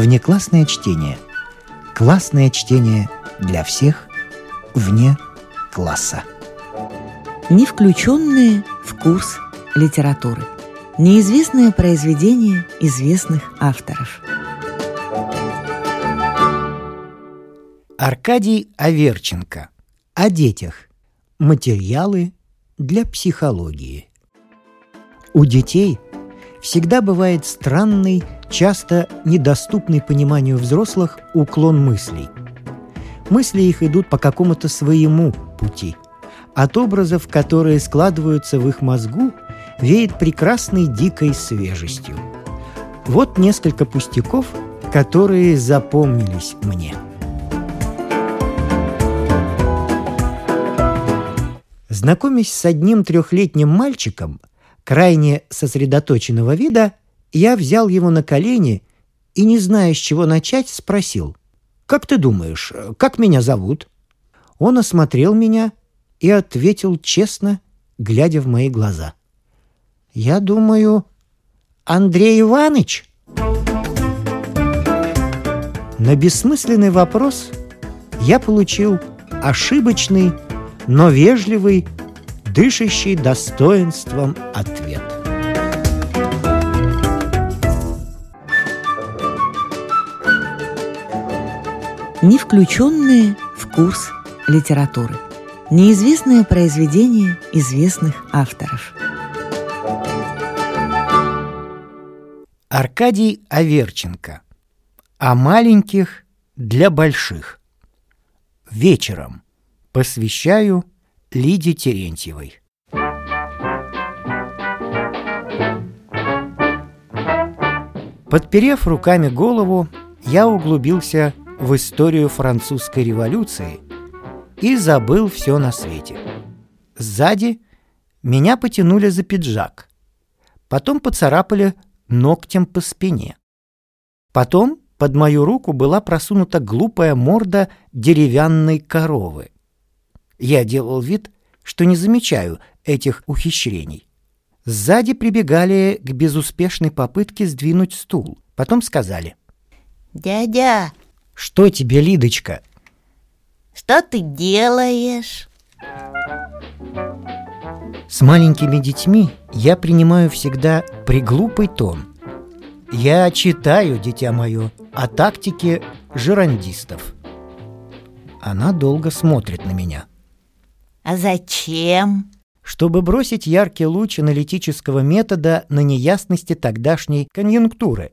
Внеклассное чтение. Классное чтение для всех вне класса. Не включенные в курс литературы. Неизвестное произведение известных авторов. Аркадий Аверченко. О детях. Материалы для психологии. У детей всегда бывает странный, часто недоступный пониманию взрослых уклон мыслей. Мысли их идут по какому-то своему пути. От образов, которые складываются в их мозгу, веет прекрасной дикой свежестью. Вот несколько пустяков, которые запомнились мне. Знакомясь с одним трехлетним мальчиком, крайне сосредоточенного вида, я взял его на колени и, не зная, с чего начать, спросил, «Как ты думаешь, как меня зовут?» Он осмотрел меня и ответил честно, глядя в мои глаза. «Я думаю, Андрей Иванович?» На бессмысленный вопрос я получил ошибочный, но вежливый, дышащий достоинством ответ. Не включенные в курс литературы. Неизвестное произведение известных авторов. Аркадий Аверченко. О маленьких для больших. Вечером. Посвящаю Лиде Терентьевой. Подперев руками голову, я углубился в историю французской революции и забыл все на свете. Сзади меня потянули за пиджак, потом поцарапали ногтем по спине. Потом под мою руку была просунута глупая морда деревянной коровы. Я делал вид, что не замечаю этих ухищрений. Сзади прибегали к безуспешной попытке сдвинуть стул. Потом сказали. «Дядя, «Что тебе, Лидочка?» что ты делаешь?» С маленькими детьми я принимаю всегда приглупый тон. Я читаю, дитя мое, о тактике жерандистов. Она долго смотрит на меня. «А зачем?» Чтобы бросить яркий луч аналитического метода на неясности тогдашней конъюнктуры.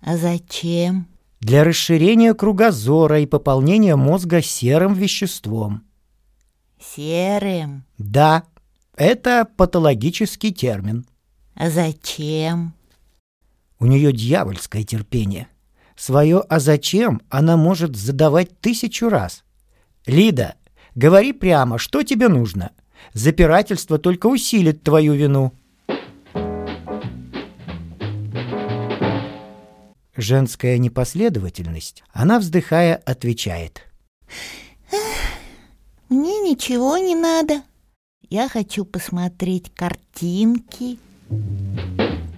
«А зачем?» Для расширения кругозора и пополнения мозга серым веществом. «Серым? Да, это патологический термин. А зачем?» У нее дьявольское терпение. Свое «а зачем» она может задавать тысячу раз. «Лида, говори прямо, что тебе нужно? Запирательство только усилит твою вину». Женская непоследовательность, она, вздыхая, отвечает. «Мне ничего не надо. Я хочу посмотреть картинки».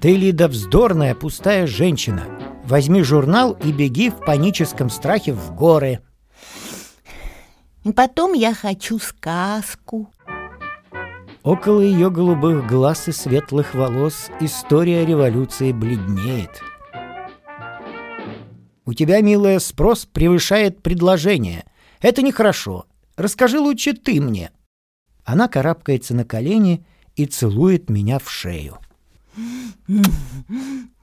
Ты, Лида, вздорная, пустая женщина. Возьми журнал и беги в паническом страхе в горы. Потом я хочу сказку. Около ее голубых глаз и светлых волос история революции бледнеет. У тебя, милая, спрос превышает предложение. Это нехорошо. Расскажи лучше ты мне. Она карабкается на колени и целует меня в шею.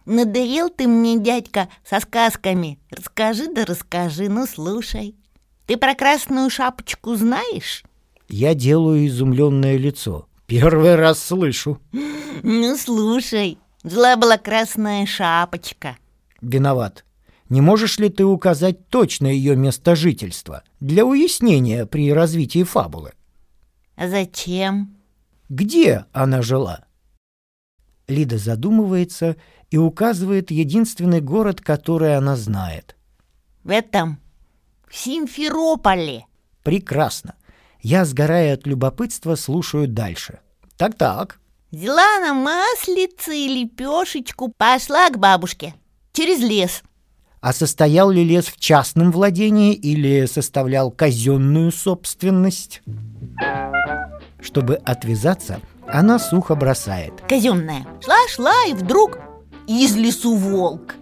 Надоел ты мне, дядька, со сказками. Расскажи да расскажи, ну слушай. Ты про красную шапочку знаешь? Я делаю изумленное лицо. Первый раз слышу. Ну слушай, жила была красная шапочка. Виноват. Не можешь ли ты указать точно ее место жительства для уяснения при развитии фабулы? А зачем? Где она жила? Лида задумывается и указывает единственный город, который она знает. В этом, в Симферополе. Прекрасно. Я, сгорая от любопытства, слушаю дальше. Так-так. Взяла она маслице и лепешечку, пошла к бабушке через лес. а состоял ли лес в частном владении или составлял казенную собственность? Чтобы отвязаться, она сухо бросает. Казенная. Шла-шла, и вдруг из лесу волк.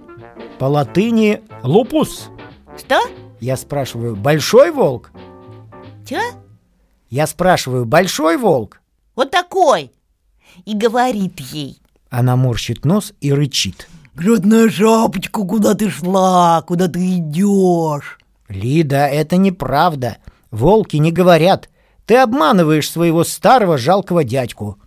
По латыни «лупус». Что? Я спрашиваю, большой волк? Чё? Я спрашиваю, большой волк? Вот такой. И говорит ей. Она морщит нос и рычит. Грозная шапочка, куда ты шла, куда ты идешь? Лида, это неправда. Волки не говорят. Ты обманываешь своего старого жалкого дядьку.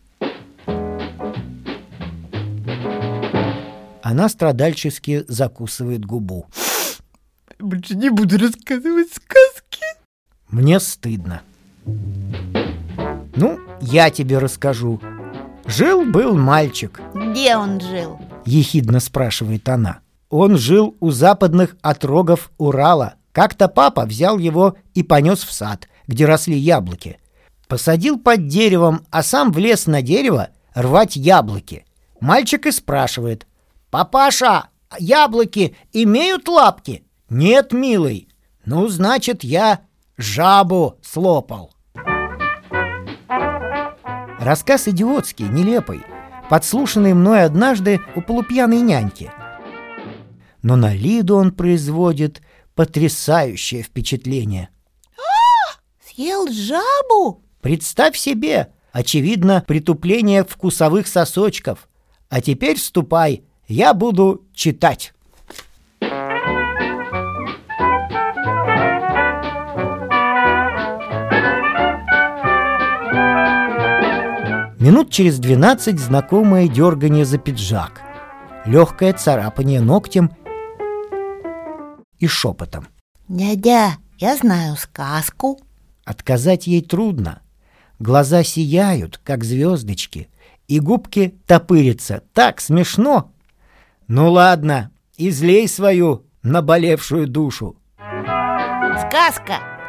Она страдальчески закусывает губу. Больше не буду рассказывать сказки. Мне стыдно. Ну, я тебе расскажу. Жил-был мальчик, Где он жил? ехидно спрашивает она. Он жил у западных отрогов Урала. Как-то папа взял его и понес в сад, где росли яблоки. Посадил под деревом, а сам влез на дерево рвать яблоки. Мальчик и спрашивает. «Папаша, яблоки имеют лапки?» «Нет, милый». «Ну, значит, я жабу слопал». Рассказ идиотский, нелепый, подслушанный мной однажды у полупьяной няньки. Но на Лиду он производит потрясающее впечатление. Съел жабу? Представь себе, очевидно, притупление вкусовых сосочков. А теперь ступай, я буду читать. Минут через двенадцать знакомое дергание за пиджак, легкое царапание ногтем и шепотом. Дядя, я знаю сказку. Отказать ей трудно. Глаза сияют, как звездочки, и губки топырятся. Так смешно. Ну ладно, излей свою наболевшую душу. Сказка.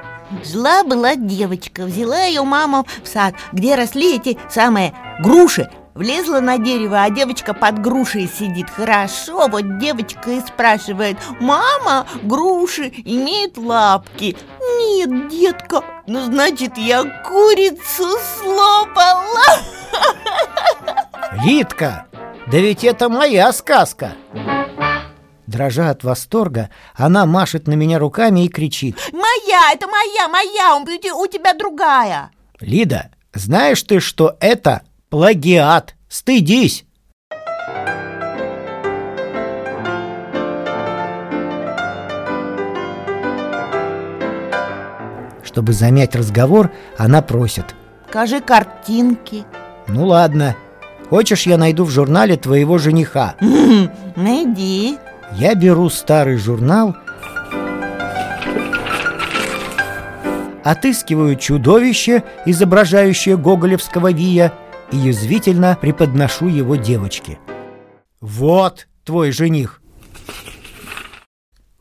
Жила-была девочка, взяла ее мама в сад, где росли эти самые груши. Влезла на дерево, а девочка под грушей сидит. Хорошо, вот девочка и спрашивает, мама, груши имеют лапки? Нет, детка, ну значит я курицу слопала. Литка, да ведь это моя сказка. Дрожа от восторга, она машет на меня руками и кричит. Моя, это моя, моя, у тебя- другая. Лида, знаешь ты, что это плагиат? Стыдись! Чтобы замять разговор, она просит. Покажи картинки. Ну ладно, хочешь я найду в журнале твоего жениха? Найди. Я беру старый журнал, отыскиваю чудовище, изображающее гоголевского вия, и язвительно преподношу его девочке. «Вот твой жених!»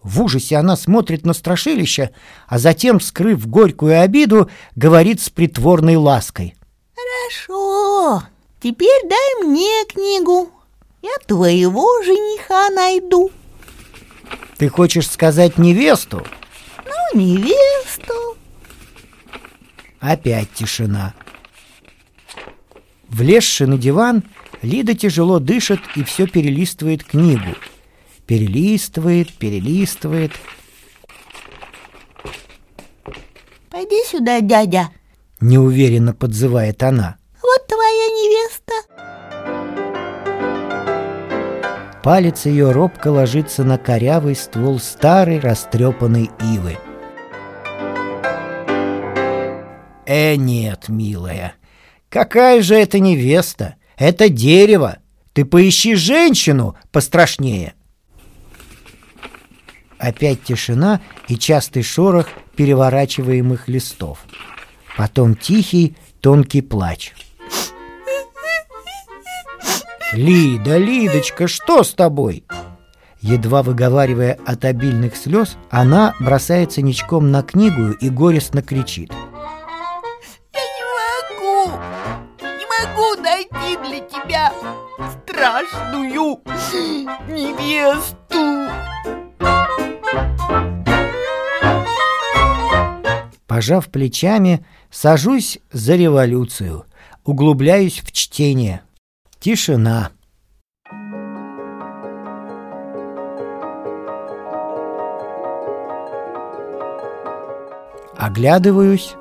В ужасе она смотрит на страшилище, а затем, скрыв горькую обиду, говорит с притворной лаской. Хорошо. Теперь дай мне книгу. Я твоего жениха найду. «Ты хочешь сказать невесту?» Ну, невесту. Опять тишина. Влезши на диван, Лида тяжело дышит и все перелистывает книгу. Перелистывает, перелистывает. Пойди сюда, дядя. Неуверенно подзывает она. Палец ее робко ложится на корявый ствол старой растрепанной ивы. Э, нет, милая, какая же это невеста? Это дерево. Ты поищи женщину пострашнее. Опять тишина и частый шорох переворачиваемых листов. Потом тихий, тонкий плач. «Лида, Лидочка, что с тобой?» Едва выговаривая от обильных слез, она бросается ничком на книгу и горестно кричит. «Я не могу! Не могу найти для тебя страшную невесту!» Пожав плечами, сажусь за революцию, углубляюсь в чтение – Тишина. Оглядываюсь.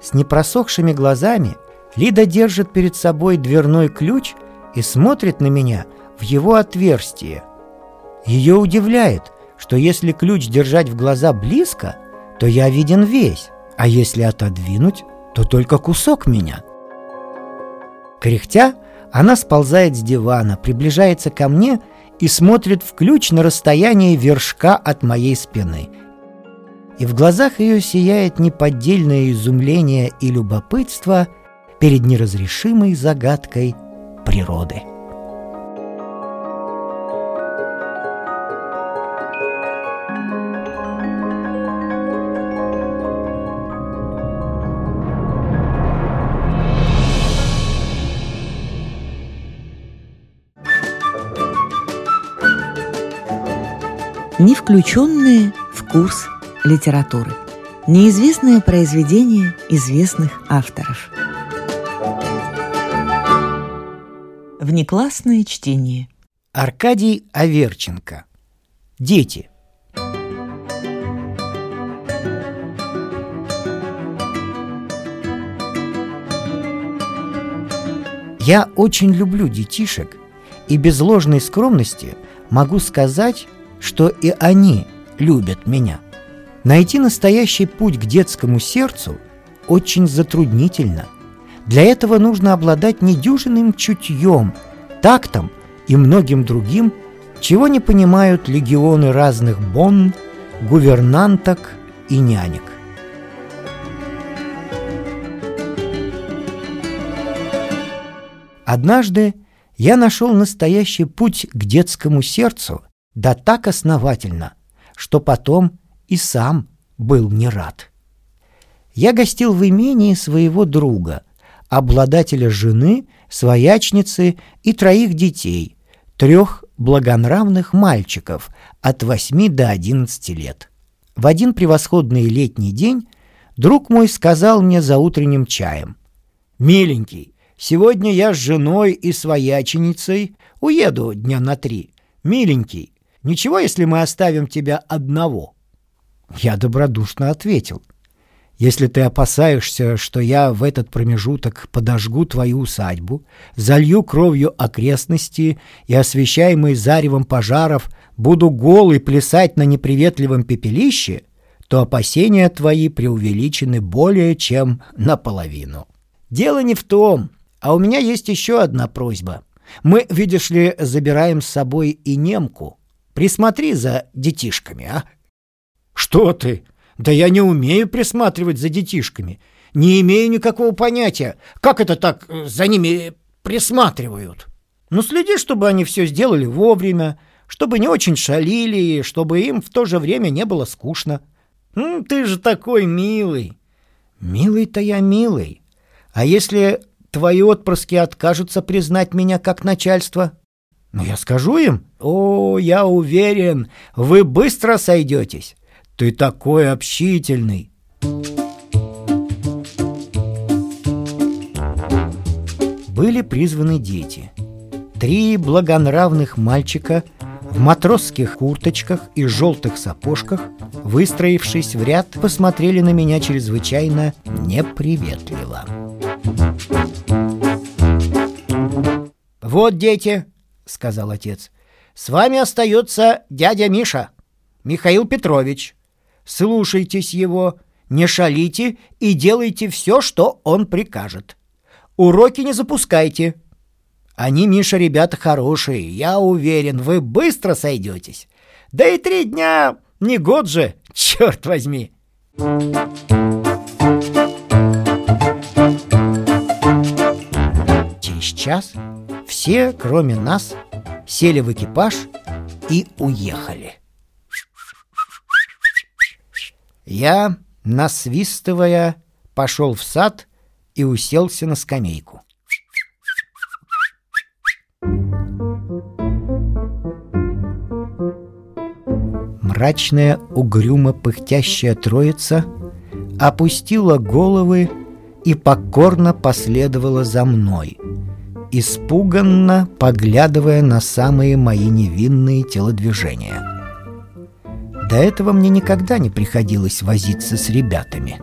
С непросохшими глазами Лида держит перед собой дверной ключ и смотрит на меня в его отверстие. Ее удивляет, что если ключ держать в глаза близко, то я виден весь, а если отодвинуть, то только кусок меня. Кряхтя, она сползает с дивана, приближается ко мне и смотрит в ключ на расстоянии вершка от моей спины. И в глазах ее сияет неподдельное изумление и любопытство перед неразрешимой загадкой природы. Не включенные в курс литературы. Неизвестное произведение известных авторов. Внеклассное чтение. Аркадий Аверченко. Дети. Я очень люблю детишек и без ложной скромности могу сказать, что и они любят меня. Найти настоящий путь к детскому сердцу очень затруднительно. Для этого нужно обладать недюжинным чутьем, тактом и многим другим, чего не понимают легионы разных бонн, гувернанток и нянек. Однажды я нашел настоящий путь к детскому сердцу – да так основательно, что потом и сам был не рад. Я гостил в имении своего друга, обладателя жены, своячницы и троих детей, трех благонравных мальчиков от 8 до 11 лет. В один превосходный летний день друг мой сказал мне за утренним чаем. «Миленький, сегодня я с женой и свояченицей уеду дня на три. Миленький, Ничего, если мы оставим тебя одного?» Я добродушно ответил. «Если ты опасаешься, что я в этот промежуток подожгу твою усадьбу, залью кровью окрестности и, освещаемый заревом пожаров, буду голый плясать на неприветливом пепелище, то опасения твои преувеличены более чем наполовину. Дело не в том, а у меня есть еще одна просьба. Мы, видишь ли, забираем с собой и немку. Присмотри за детишками, а? Что ты? Да я не умею присматривать за детишками. Не имею никакого понятия, как это так э, за ними присматривают. Ну, следи, чтобы они все сделали вовремя, чтобы не очень шалили, чтобы им в то же время не было скучно. Ну, ты же такой милый. Милый-то я милый. А если твои отпрыски откажутся признать меня как начальство? Но я скажу им, о, я уверен, вы быстро сойдетесь. Ты такой общительный. Были призваны дети. Три благонравных мальчика в матросских курточках и желтых сапожках, выстроившись в ряд, посмотрели на меня чрезвычайно неприветливо. «Вот, дети!» — сказал отец. «С вами остается дядя Миша, Михаил Петрович. Слушайтесь его, не шалите и делайте все, что он прикажет. Уроки не запускайте. Они, Миша, ребята хорошие, я уверен, вы быстро сойдетесь. Да и три дня, не год же, черт возьми!» Через час все, кроме нас, сели в экипаж и уехали. Я, насвистывая, пошел в сад и уселся на скамейку. мрачная, угрюмо пыхтящая троица опустила головы и покорно последовала за мной, испуганно поглядывая на самые мои невинные телодвижения. До этого мне никогда не приходилось возиться с ребятами.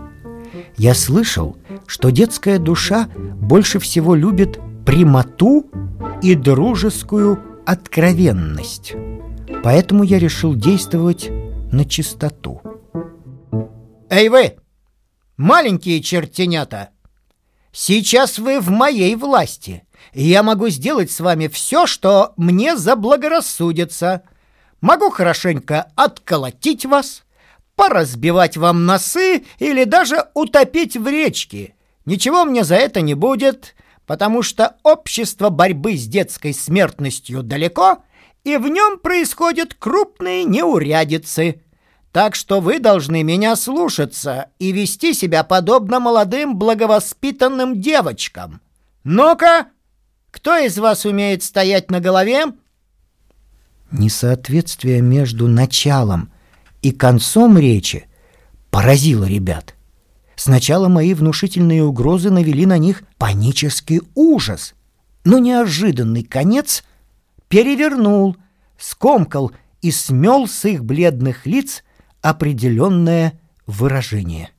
Я слышал, что детская душа больше всего любит прямоту и дружескую откровенность. Поэтому я решил действовать на чистоту. «Эй вы, маленькие чертенята! Сейчас вы в моей власти, я могу сделать с вами все, что мне заблагорассудится. Могу хорошенько отколотить вас, поразбивать вам носы или даже утопить в речке. Ничего мне за это не будет, потому что общество борьбы с детской смертностью далеко, и в нем происходят крупные неурядицы. Так что вы должны меня слушаться и вести себя подобно молодым благовоспитанным девочкам. Ну-ка, кто из вас умеет стоять на голове?» Несоответствие между началом и концом речи поразило ребят. Сначала мои внушительные угрозы навели на них панический ужас, но неожиданный конец перевернул, скомкал и смел с их бледных лиц определенное выражение.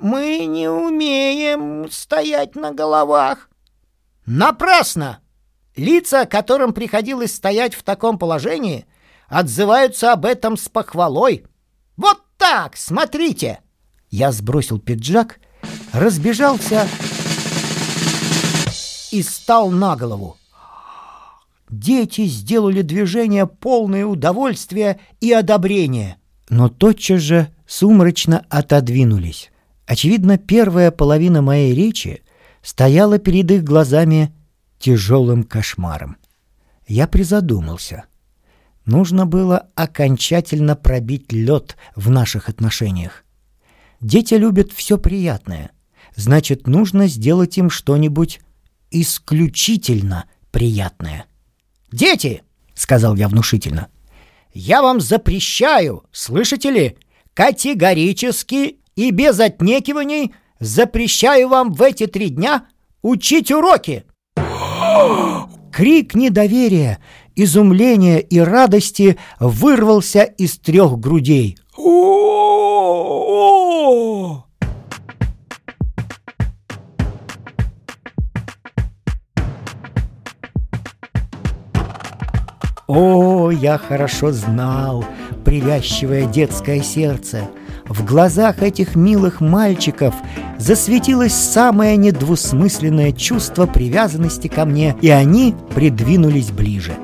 «Мы не умеем стоять на головах». «Напрасно! Лица, которым приходилось стоять в таком положении, отзываются об этом с похвалой. Вот так, смотрите!» Я сбросил пиджак, разбежался и стал на голову. Дети сделали движение полное удовольствия и одобрения, но тотчас же сумрачно отодвинулись. Очевидно, первая половина моей речи стояла перед их глазами тяжелым кошмаром. Я призадумался. Нужно было окончательно пробить лед в наших отношениях. Дети любят все приятное. Значит, нужно сделать им что-нибудь исключительно приятное. «Дети!» — сказал я внушительно. «Я вам запрещаю, слышите ли, категорически и без отнекиваний запрещаю вам в эти три дня учить уроки!» Крик недоверия, изумления и радости вырвался из трех грудей. О! Я хорошо знал привязчивое детское сердце. В глазах этих милых мальчиков засветилось самое недвусмысленное чувство привязанности ко мне, и они придвинулись ближе. —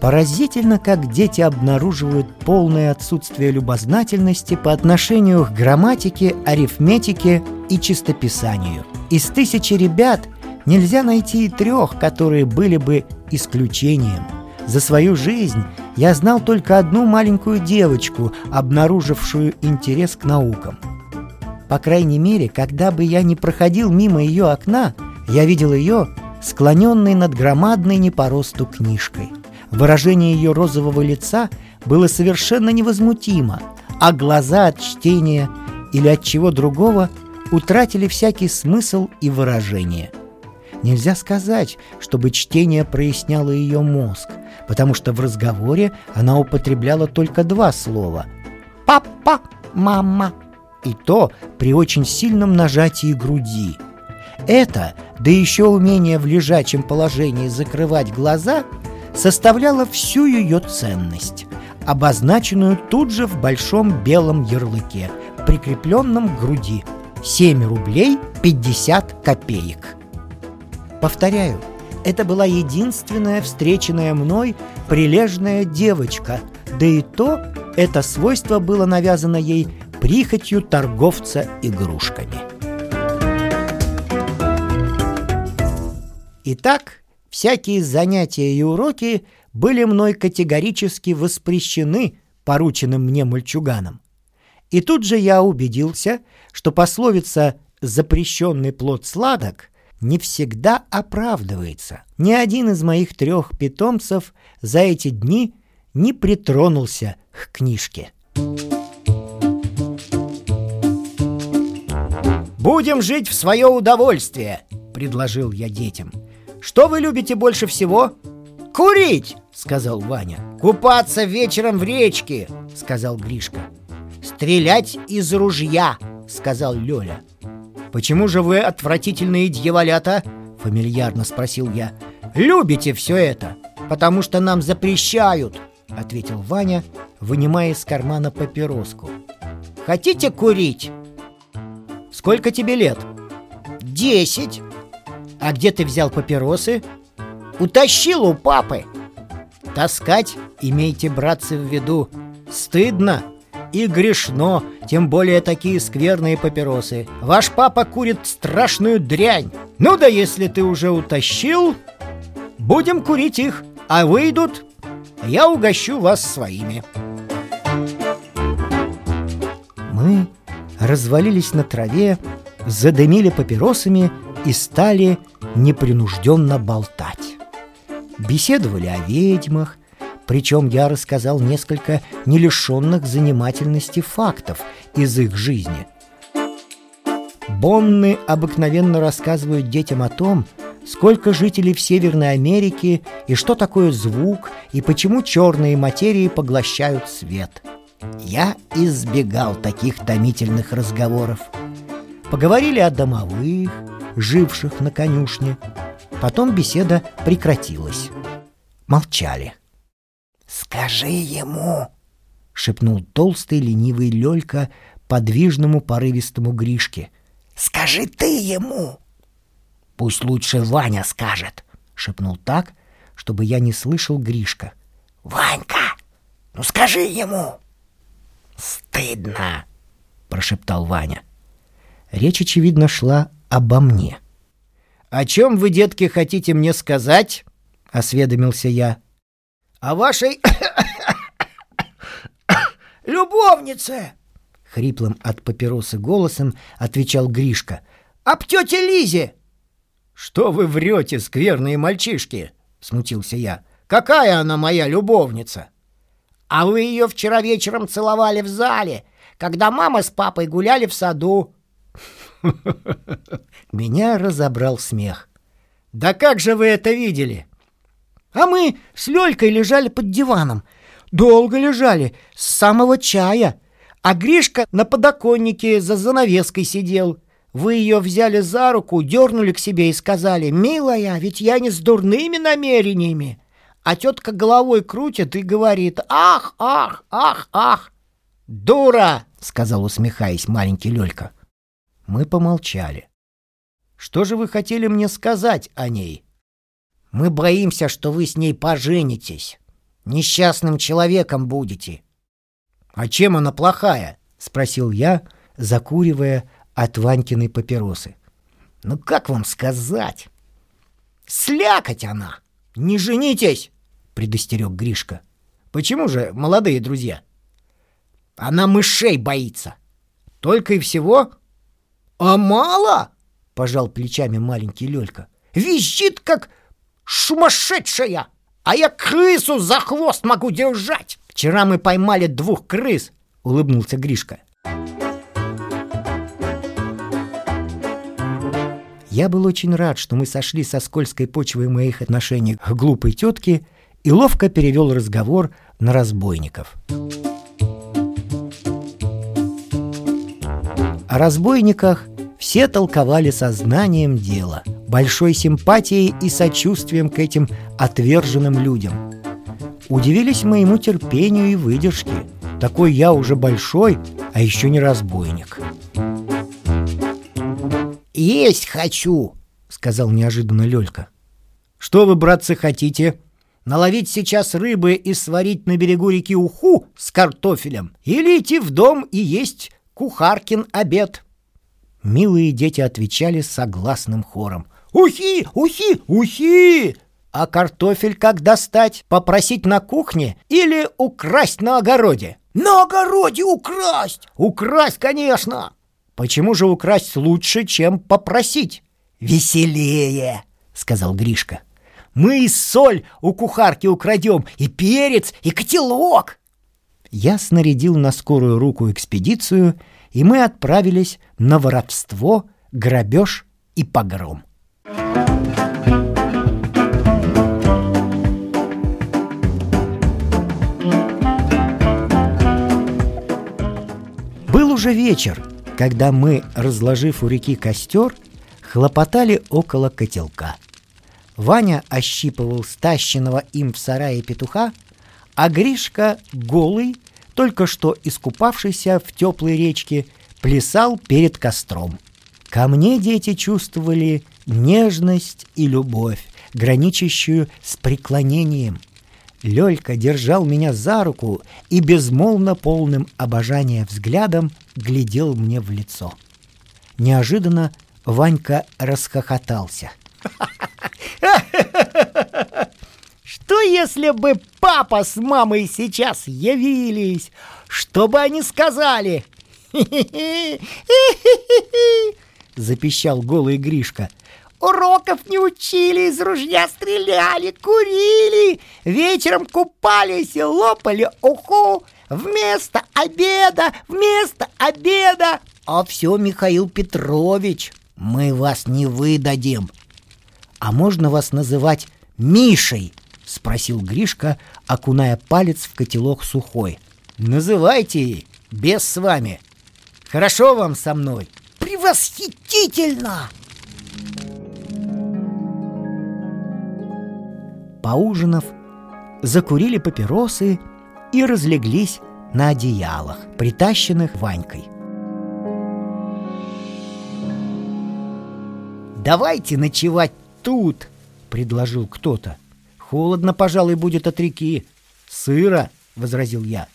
Поразительно, как дети обнаруживают полное отсутствие любознательности по отношению к грамматике, арифметике и чистописанию. Из тысячи ребят нельзя найти и трех, которые были бы исключением. За свою жизнь я знал только одну маленькую девочку, обнаружившую интерес к наукам. По крайней мере, когда бы я не проходил мимо ее окна, я видел ее склоненной над громадной не по росту книжкой – Выражение ее розового лица было совершенно невозмутимо, а глаза от чтения или от чего другого утратили всякий смысл и выражение. Нельзя сказать, чтобы чтение проясняло ее мозг, потому что в разговоре она употребляла только два слова «папа», «мама», и то при очень сильном нажатии груди. Это, да еще умение в лежачем положении закрывать глаза – составляла всю ее ценность, обозначенную тут же в большом белом ярлыке, прикрепленном к груди. 7 рублей 50 копеек. Повторяю, это была единственная встреченная мной прилежная девочка, да и то это свойство было навязано ей прихотью торговца игрушками. Итак, Всякие занятия и уроки были мной категорически воспрещены порученным мне мальчуганом. И тут же я убедился, что пословица «запрещенный плод сладок» не всегда оправдывается. Ни один из моих трех питомцев за эти дни не притронулся к книжке. «Будем жить в свое удовольствие», — предложил я детям. «Что вы любите больше всего?» «Курить!» — сказал Ваня. «Купаться вечером в речке!» — сказал Гришка. «Стрелять из ружья!» — сказал Лёля. «Почему же вы отвратительные дьяволята?» — фамильярно спросил я. «Любите все это, потому что нам запрещают!» — ответил Ваня, вынимая из кармана папироску. «Хотите курить?» Сколько тебе лет? Десять. А где ты взял папиросы? Утащил у папы. Таскать, имейте, братцы, в виду, стыдно и грешно, тем более такие скверные папиросы. Ваш папа курит страшную дрянь. Ну да если ты уже утащил, будем курить их, а выйдут, я угощу вас своими. Мы развалились на траве, задымили папиросами и стали непринужденно болтать. Беседовали о ведьмах, причем я рассказал несколько не лишенных занимательности фактов из их жизни. Бонны обыкновенно рассказывают детям о том, сколько жителей в Северной Америке и что такое звук и почему черные материи поглощают свет – я избегал таких томительных разговоров. Поговорили о домовых, живших на конюшне. Потом беседа прекратилась. Молчали. «Скажи ему!» — шепнул толстый ленивый Лёлька подвижному порывистому Гришке. «Скажи ты ему!» «Пусть лучше Ваня скажет!» — шепнул так, чтобы я не слышал Гришка. «Ванька, ну скажи ему!» «Стыдно!» — прошептал Ваня. Речь, очевидно, шла обо мне. «О чем вы, детки, хотите мне сказать?» — осведомился я. «О вашей любовнице!» — хриплым от папиросы голосом отвечал Гришка. «Об тете Лизе!» «Что вы врете, скверные мальчишки?» — смутился я. «Какая она моя любовница?» А вы ее вчера вечером целовали в зале, когда мама с папой гуляли в саду. Меня разобрал смех. Да как же вы это видели? А мы с Лёлькой лежали под диваном. Долго лежали, с самого чая. А Гришка на подоконнике за занавеской сидел. Вы ее взяли за руку, дернули к себе и сказали, «Милая, ведь я не с дурными намерениями». А тетка головой крутит и говорит «Ах, ах, ах, ах!» «Дура!» — сказал, усмехаясь, маленький Лёлька. Мы помолчали. «Что же вы хотели мне сказать о ней?» «Мы боимся, что вы с ней поженитесь. Несчастным человеком будете». «А чем она плохая?» — спросил я, закуривая от Ванькиной папиросы. «Ну как вам сказать?» «Слякоть она!» «Не женитесь!» — предостерег Гришка. «Почему же, молодые друзья?» «Она мышей боится. Только и всего?» «А мало?» — пожал плечами маленький Лёлька. «Визжит, как сумасшедшая! А я крысу за хвост могу держать!» «Вчера мы поймали двух крыс!» — улыбнулся Гришка. Я был очень рад, что мы сошли со скользкой почвы моих отношений к глупой тетке и ловко перевел разговор на разбойников. О разбойниках все толковали сознанием дела, большой симпатией и сочувствием к этим отверженным людям. Удивились моему терпению и выдержке. Такой я уже большой, а еще не разбойник. «Есть хочу!» — сказал неожиданно Лёлька. «Что вы, братцы, хотите? Наловить сейчас рыбы и сварить на берегу реки уху с картофелем? Или идти в дом и есть кухаркин обед?» Милые дети отвечали согласным хором. «Ухи! Ухи! Ухи!» А картофель как достать? Попросить на кухне или украсть на огороде? На огороде украсть! Украсть, конечно! Почему же украсть лучше, чем попросить? веселее, сказал Гришка. Мы и соль у кухарки украдем, и перец, и котелок. Я снарядил на скорую руку экспедицию, и мы отправились на воровство, грабеж и погром. Был уже вечер, когда мы, разложив у реки костер, хлопотали около котелка. Ваня ощипывал стащенного им в сарае петуха, а Гришка, голый, только что искупавшийся в теплой речке, плясал перед костром. Ко мне дети чувствовали нежность и любовь, граничащую с преклонением. Лёлька держал меня за руку и безмолвно полным обожания взглядом глядел мне в лицо. Неожиданно Ванька расхохотался. Что если бы папа с мамой сейчас явились? Что бы они сказали? Запищал голый Гришка. Уроков не учили, из ружья стреляли, курили, вечером купались и лопали уху. Вместо обеда, вместо обеда. А все, Михаил Петрович, мы вас не выдадим. А можно вас называть Мишей? Спросил Гришка, окуная палец в котелок сухой. Называйте, без с вами. Хорошо вам со мной? Превосхитительно! Поужинав, закурили папиросы и разлеглись на одеялах, притащенных Ванькой. «Давайте ночевать тут!» — предложил кто-то. «Холодно, пожалуй, будет от реки. Сыро!» — возразил я.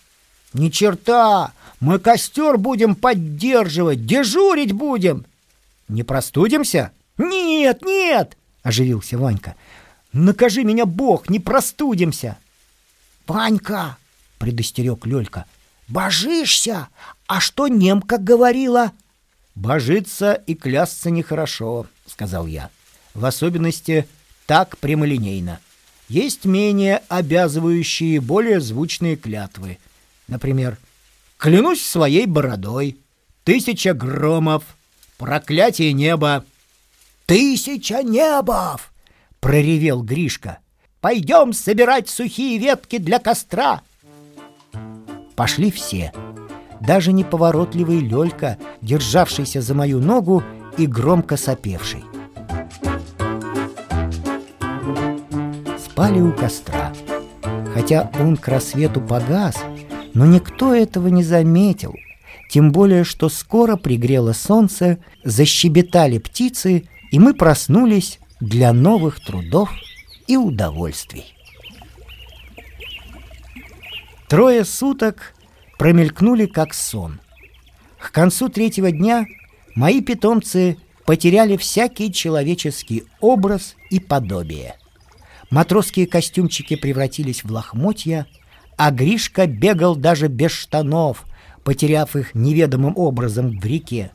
«Ни черта! Мы костер будем поддерживать, дежурить будем!» «Не простудимся?» «Нет, нет!» — оживился Ванька. «Накажи меня, Бог, не простудимся!» «Ванька!» — предостерег Лёлька. «Божишься! А что немка говорила?» «Божиться и клясться нехорошо», — сказал я. «В особенности так прямолинейно. Есть менее обязывающие, более звучные клятвы. Например, «Клянусь своей бородой», «Тысяча громов», «Проклятие неба». «Тысяча небов!» — проревел Гришка. «Пойдем собирать сухие ветки для костра!» Пошли все. Даже неповоротливый Лёлька, державшийся за мою ногу и громко сопевший. Спали у костра. Хотя он к рассвету погас, но никто этого не заметил. Тем более, что скоро пригрело солнце, защебетали птицы, и мы проснулись для новых трудов и удовольствий. Трое суток промелькнули как сон. К концу третьего дня мои питомцы потеряли всякий человеческий образ и подобие. Матросские костюмчики превратились в лохмотья, а Гришка бегал даже без штанов, потеряв их неведомым образом в реке.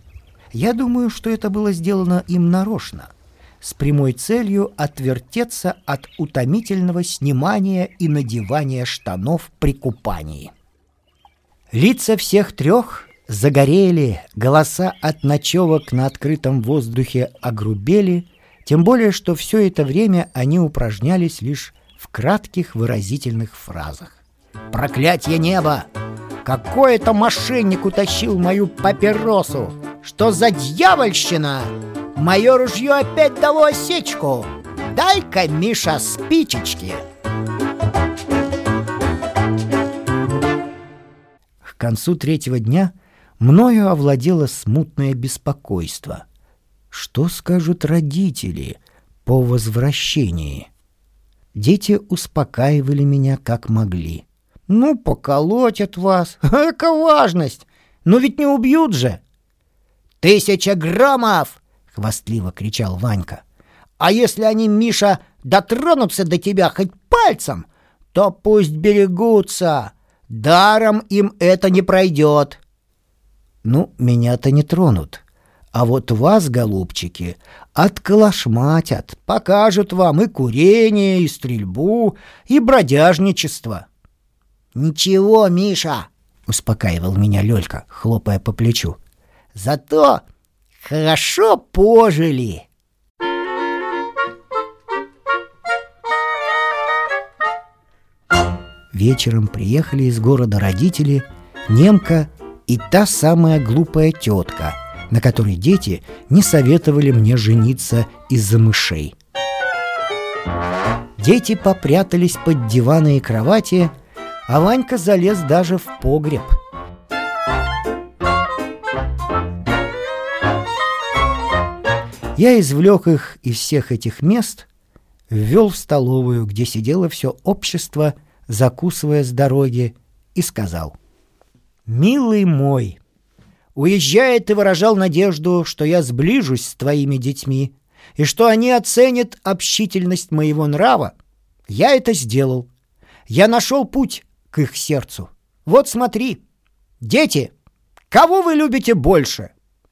Я думаю, что это было сделано им нарочно — с прямой целью отвертеться от утомительного снимания и надевания штанов при купании. Лица всех трех загорели, голоса от ночевок на открытом воздухе огрубели, тем более, что все это время они упражнялись лишь в кратких выразительных фразах. «Проклятье неба! Какой-то мошенник утащил мою папиросу! Что за дьявольщина!» Мое ружье опять дало осечку. Дай-ка, Миша, спичечки. К концу третьего дня мною овладело смутное беспокойство. Что скажут родители по возвращении? Дети успокаивали меня как могли. «Ну, поколотят вас. Эка важность! Но ведь не убьют же!» «Тысяча граммов!» — хвастливо кричал Ванька. «А если они, Миша, дотронутся до тебя хоть пальцем, то пусть берегутся. Даром им это не пройдет». «Ну, меня-то не тронут. А вот вас, голубчики, отколошматят, покажут вам и курение, и стрельбу, и бродяжничество. Ничего, Миша, успокаивал меня Лёлька, хлопая по плечу. Зато хорошо пожили. Вечером приехали из города родители, немка и та самая глупая тетка, на которой дети не советовали мне жениться из-за мышей. Дети попрятались под диваны и кровати, а Ванька залез даже в погреб. Я извлек их из всех этих мест, ввел в столовую, где сидело все общество – закусывая с дороги, и сказал. «Милый мой, уезжая, ты выражал надежду, что я сближусь с твоими детьми и что они оценят общительность моего нрава. Я это сделал. Я нашел путь к их сердцу. Вот смотри. Дети, кого вы любите больше?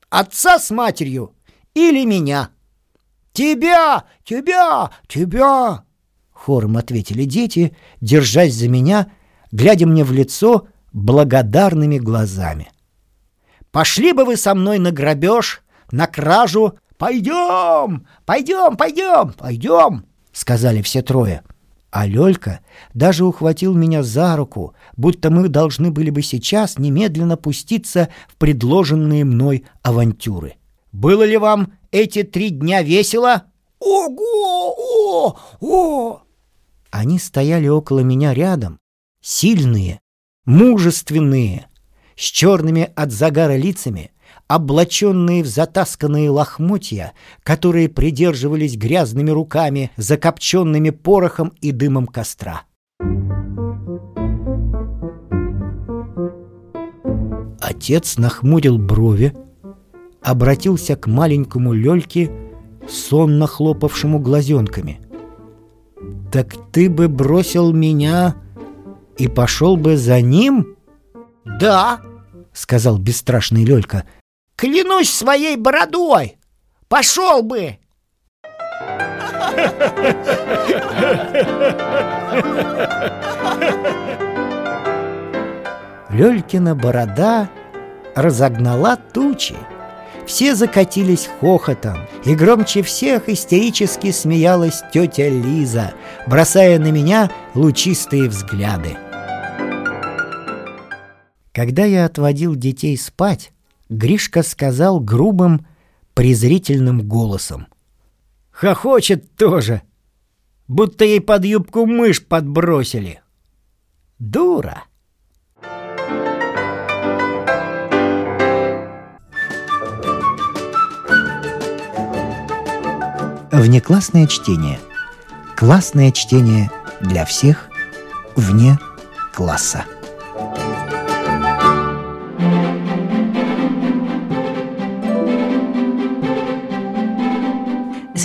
Отца с матерью или меня?» «Тебя! Тебя! Тебя!» Хором ответили дети, держась за меня, глядя мне в лицо благодарными глазами. «Пошли бы вы со мной на грабеж, на кражу! Пойдем! Пойдем, пойдем, пойдем!» — сказали все трое. А Лёлька даже ухватил меня за руку, будто мы должны были бы сейчас немедленно пуститься в предложенные мной авантюры. «Было ли вам эти три дня весело?» «Ого! О! О!» Они стояли около меня рядом, сильные, мужественные, с черными от загара лицами, облаченные в затасканные лохмотья, которые придерживались грязными руками, закопченными порохом и дымом костра. Отец нахмурил брови, обратился к маленькому Лёльке, сонно хлопавшему глазенками — «Так ты бы бросил меня и пошел бы за ним?» «Да», — сказал бесстрашный Лёлька. «Клянусь своей бородой! Пошел бы!» Лёлькина борода разогнала тучи. Все закатились хохотом, и громче всех истерически смеялась тетя Лиза, бросая на меня лучистые взгляды. Когда я отводил детей спать, Гришка сказал грубым, презрительным голосом. «Хохочет тоже, будто ей под юбку мышь подбросили. Дура!» Внеклассное чтение. Классное чтение для всех вне класса.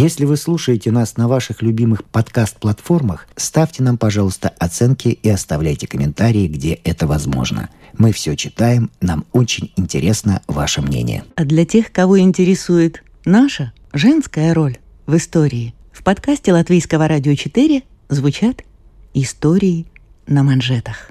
Если вы слушаете нас на ваших любимых подкаст-платформах, ставьте нам, пожалуйста, оценки и оставляйте комментарии, где это возможно. Мы все читаем, нам очень интересно ваше мнение. А для тех, кого интересует наша женская роль в истории, в подкасте Латвийского радио 4 звучат истории на манжетах.